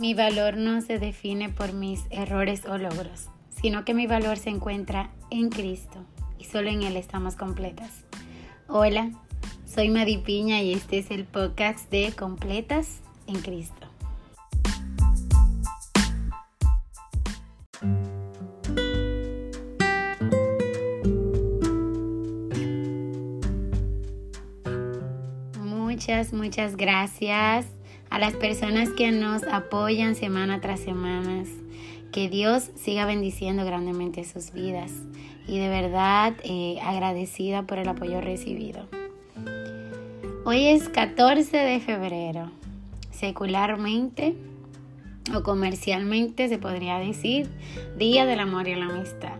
Mi valor no se define por mis errores o logros, sino que mi valor se encuentra en Cristo y solo en Él estamos completas. Hola, soy Madi Piña y este es el podcast de Completas en Cristo. Muchas, muchas gracias a las personas que nos apoyan semana tras semana. Que Dios siga bendiciendo grandemente sus vidas y de verdad eh, agradecida por el apoyo recibido. Hoy es 14 de febrero. Secularmente o comercialmente se podría decir Día del Amor y la Amistad.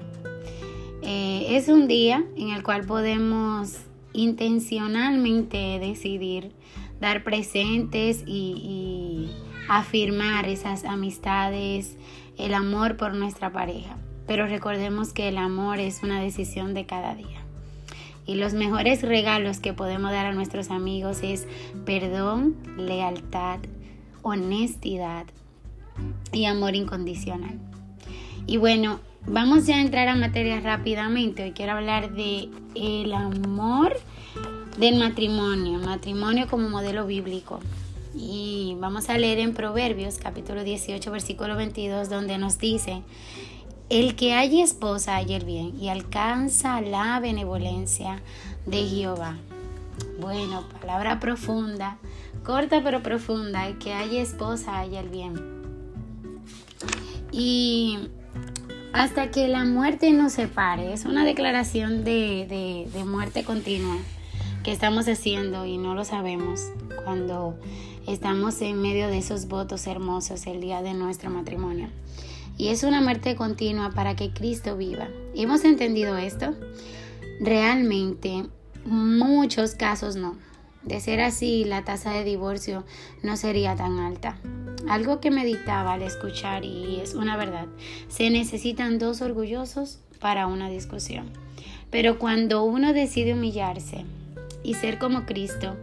Eh, es un día en el cual podemos intencionalmente decidir dar presentes y, afirmar esas amistades, el amor por nuestra pareja. Pero recordemos que el amor es una decisión de cada día. Y los mejores regalos que podemos dar a nuestros amigos es perdón, lealtad, honestidad y amor incondicional. Y bueno, vamos ya a entrar a materia rápidamente. Hoy quiero hablar de el amor del matrimonio, matrimonio como modelo bíblico. Y vamos a leer en Proverbios capítulo 18 versículo 22 donde nos dice, el que haya esposa haya el bien y alcanza la benevolencia de Jehová. Bueno, palabra profunda, corta pero profunda, el que haya esposa haya el bien. Y hasta que la muerte nos separe, es una declaración de, de, de muerte continua que estamos haciendo y no lo sabemos cuando estamos en medio de esos votos hermosos el día de nuestro matrimonio. Y es una muerte continua para que Cristo viva. ¿Hemos entendido esto? Realmente, muchos casos no. De ser así, la tasa de divorcio no sería tan alta. Algo que meditaba al escuchar y es una verdad. Se necesitan dos orgullosos para una discusión. Pero cuando uno decide humillarse, y ser como Cristo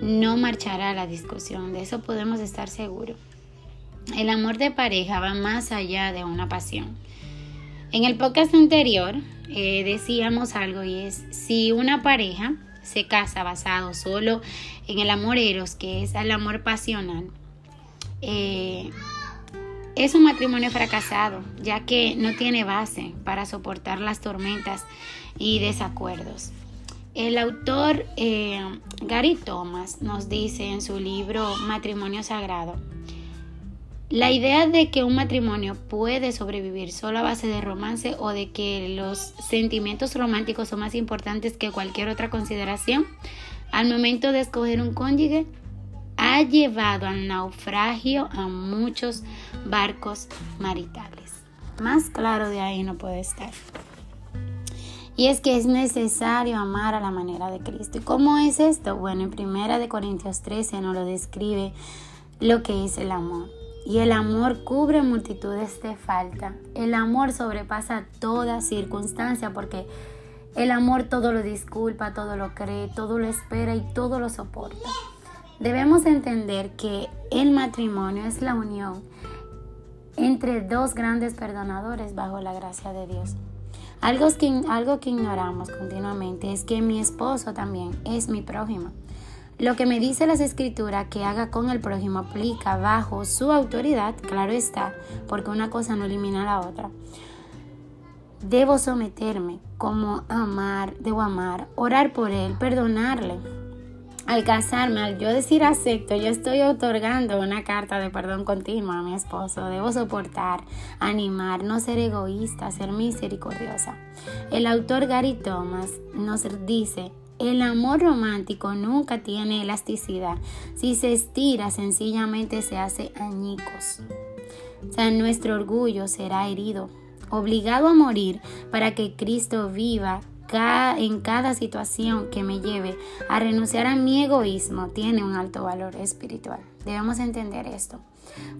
no marchará la discusión, de eso podemos estar seguros. El amor de pareja va más allá de una pasión. En el podcast anterior eh, decíamos algo y es si una pareja se casa basado solo en el amor eros, que es el amor pasional, eh, es un matrimonio fracasado, ya que no tiene base para soportar las tormentas y desacuerdos. El autor eh, Gary Thomas nos dice en su libro Matrimonio Sagrado, la idea de que un matrimonio puede sobrevivir solo a base de romance o de que los sentimientos románticos son más importantes que cualquier otra consideración al momento de escoger un cónyuge ha llevado al naufragio a muchos barcos maritales. Más claro de ahí no puede estar. Y es que es necesario amar a la manera de Cristo. ¿Y cómo es esto? Bueno, en Primera de Corintios 13 nos lo describe lo que es el amor. Y el amor cubre multitudes de falta. El amor sobrepasa toda circunstancia porque el amor todo lo disculpa, todo lo cree, todo lo espera y todo lo soporta. Debemos entender que el matrimonio es la unión entre dos grandes perdonadores bajo la gracia de Dios. Algo que, algo que ignoramos continuamente es que mi esposo también es mi prójimo. Lo que me dice las escrituras que haga con el prójimo aplica bajo su autoridad, claro está, porque una cosa no elimina la otra. Debo someterme, como amar, debo amar, orar por él, perdonarle, al casarme, al yo decir acepto, yo estoy otorgando una carta de perdón continua a mi esposo. Debo soportar, animar, no ser egoísta, ser misericordiosa. El autor Gary Thomas nos dice, el amor romántico nunca tiene elasticidad. Si se estira, sencillamente se hace añicos. O sea, nuestro orgullo será herido, obligado a morir para que Cristo viva en cada situación que me lleve a renunciar a mi egoísmo tiene un alto valor espiritual. Debemos entender esto.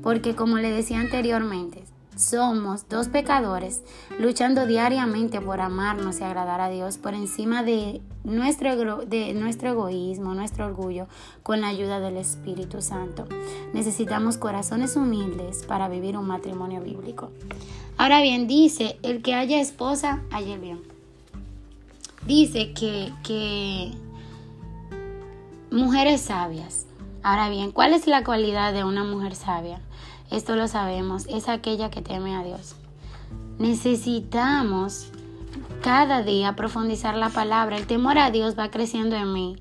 Porque como le decía anteriormente, somos dos pecadores luchando diariamente por amarnos y agradar a Dios por encima de nuestro, de nuestro egoísmo, nuestro orgullo, con la ayuda del Espíritu Santo. Necesitamos corazones humildes para vivir un matrimonio bíblico. Ahora bien, dice, el que haya esposa, haya bien. Dice que, que mujeres sabias. Ahora bien, ¿cuál es la cualidad de una mujer sabia? Esto lo sabemos, es aquella que teme a Dios. Necesitamos cada día profundizar la palabra. El temor a Dios va creciendo en mí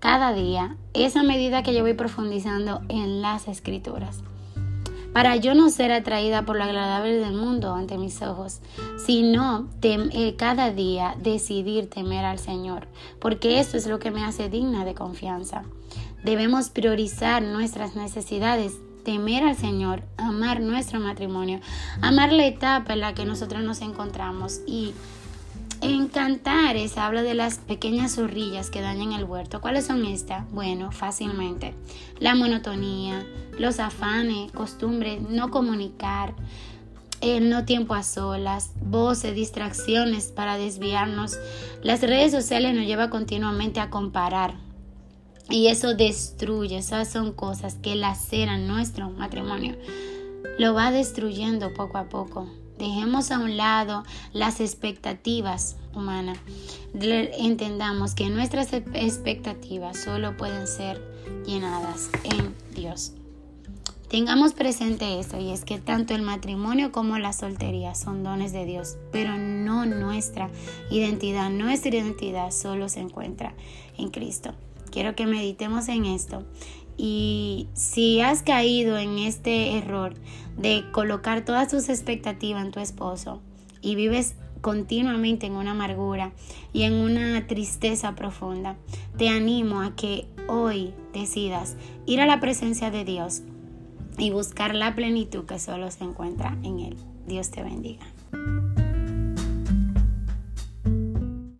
cada día, esa medida que yo voy profundizando en las escrituras. Para yo no ser atraída por lo agradable del mundo ante mis ojos, sino eh, cada día decidir temer al Señor, porque esto es lo que me hace digna de confianza. Debemos priorizar nuestras necesidades temer al Señor, amar nuestro matrimonio, amar la etapa en la que nosotros nos encontramos y en Cantares habla de las pequeñas zorrillas que dañan el huerto. ¿Cuáles son estas? Bueno, fácilmente. La monotonía, los afanes, costumbres, no comunicar, el no tiempo a solas, voces, distracciones para desviarnos. Las redes sociales nos llevan continuamente a comparar, y eso destruye, esas son cosas que laceran nuestro matrimonio. Lo va destruyendo poco a poco. Dejemos a un lado las expectativas humanas. Entendamos que nuestras expectativas solo pueden ser llenadas en Dios. Tengamos presente esto y es que tanto el matrimonio como la soltería son dones de Dios, pero no nuestra identidad. Nuestra identidad solo se encuentra en Cristo. Quiero que meditemos en esto. Y si has caído en este error de colocar todas tus expectativas en tu esposo y vives continuamente en una amargura y en una tristeza profunda, te animo a que hoy decidas ir a la presencia de Dios y buscar la plenitud que solo se encuentra en Él. Dios te bendiga.